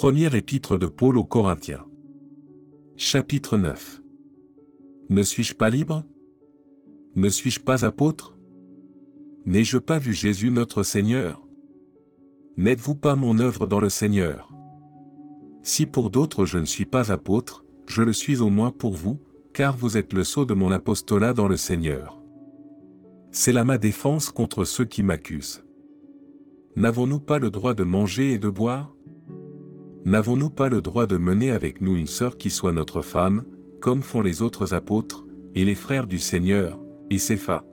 Première épître de Paul aux Corinthiens. Chapitre 9. Ne suis-je pas libre? Ne suis-je pas apôtre? N'ai-je pas vu Jésus notre Seigneur? N'êtes-vous pas mon œuvre dans le Seigneur? Si pour d'autres je ne suis pas apôtre, je le suis au moins pour vous, car vous êtes le sceau de mon apostolat dans le Seigneur. C'est là ma défense contre ceux qui m'accusent. N'avons-nous pas le droit de manger et de boire? N'avons-nous pas le droit de mener avec nous une sœur qui soit notre femme, comme font les autres apôtres, et les frères du Seigneur, et Cépha?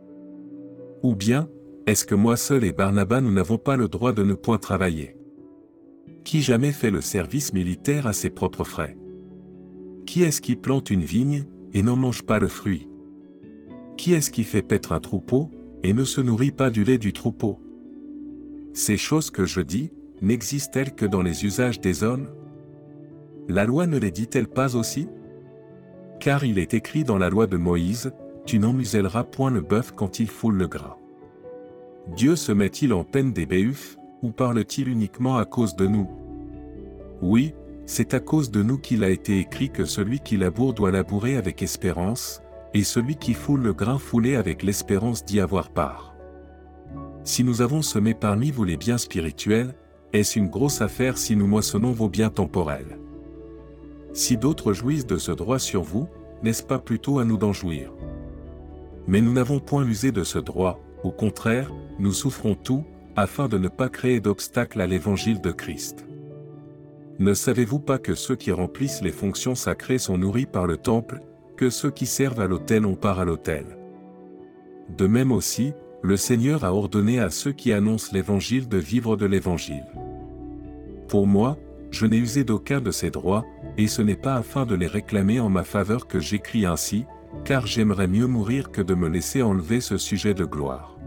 Ou bien, est-ce que moi seul et Barnabas nous n'avons pas le droit de ne point travailler? Qui jamais fait le service militaire à ses propres frais? Qui est-ce qui plante une vigne, et n'en mange pas le fruit? Qui est-ce qui fait paître un troupeau, et ne se nourrit pas du lait du troupeau? Ces choses que je dis, n'existent-elles que dans les usages des hommes? La loi ne les dit-elle pas aussi? Car il est écrit dans la loi de Moïse, Tu n'emmuselleras point le bœuf quand il foule le gras. Dieu se met-il en peine des béufs, ou parle-t-il uniquement à cause de nous? Oui, c'est à cause de nous qu'il a été écrit que celui qui laboure doit labourer avec espérance, et celui qui foule le grain foulé avec l'espérance d'y avoir part. Si nous avons semé parmi vous les biens spirituels, est-ce une grosse affaire si nous moissonnons vos biens temporels? Si d'autres jouissent de ce droit sur vous, n'est-ce pas plutôt à nous d'en jouir? Mais nous n'avons point usé de ce droit, au contraire, nous souffrons tout, afin de ne pas créer d'obstacles à l'évangile de Christ. Ne savez-vous pas que ceux qui remplissent les fonctions sacrées sont nourris par le temple, que ceux qui servent à l'autel ont part à l'autel? De même aussi, le Seigneur a ordonné à ceux qui annoncent l'Évangile de vivre de l'Évangile. Pour moi, je n'ai usé d'aucun de ces droits, et ce n'est pas afin de les réclamer en ma faveur que j'écris ainsi, car j'aimerais mieux mourir que de me laisser enlever ce sujet de gloire.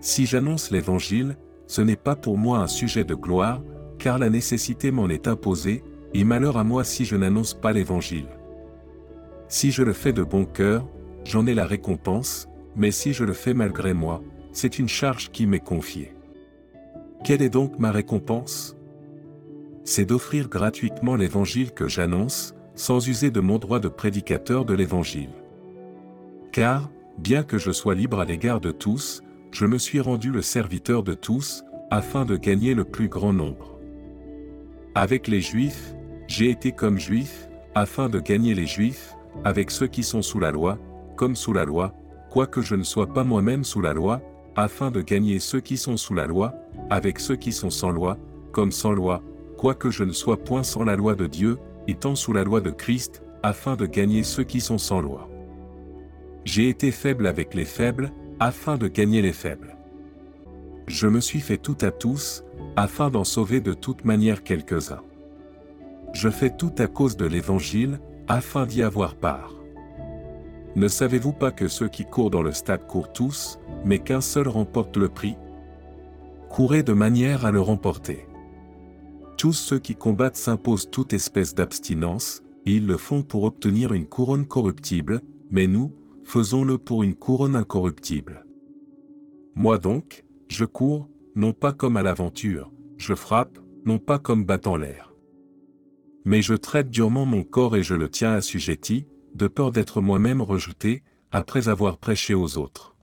Si j'annonce l'Évangile, ce n'est pas pour moi un sujet de gloire, car la nécessité m'en est imposée, et malheur à moi si je n'annonce pas l'Évangile. Si je le fais de bon cœur, j'en ai la récompense, mais si je le fais malgré moi, c'est une charge qui m'est confiée. Quelle est donc ma récompense? C'est d'offrir gratuitement l'Évangile que j'annonce, sans user de mon droit de prédicateur de l'Évangile. Car, bien que je sois libre à l'égard de tous, je me suis rendu le serviteur de tous, afin de gagner le plus grand nombre. Avec les Juifs, j'ai été comme Juif, afin de gagner les Juifs, avec ceux qui sont sous la loi, comme sous la loi, quoique je ne sois pas moi-même sous la loi, afin de gagner ceux qui sont sous la loi, avec ceux qui sont sans loi, comme sans loi, quoique je ne sois point sans la loi de Dieu, étant sous la loi de Christ, afin de gagner ceux qui sont sans loi. J'ai été faible avec les faibles, afin de gagner les faibles. Je me suis fait tout à tous, afin d'en sauver de toute manière quelques-uns. Je fais tout à cause de l'Évangile, afin d'y avoir part. Ne savez-vous pas que ceux qui courent dans le stade courent tous, mais qu'un seul remporte le prix? Courez de manière à le remporter. Tous ceux qui combattent s'imposent toute espèce d'abstinence, ils le font pour obtenir une couronne corruptible, mais nous, faisons-le pour une couronne incorruptible. Moi donc, je cours, non pas comme à l'aventure, je frappe, non pas comme battant l'air. Mais je traite durement mon corps et je le tiens assujetti, de peur d'être moi-même rejeté, après avoir prêché aux autres.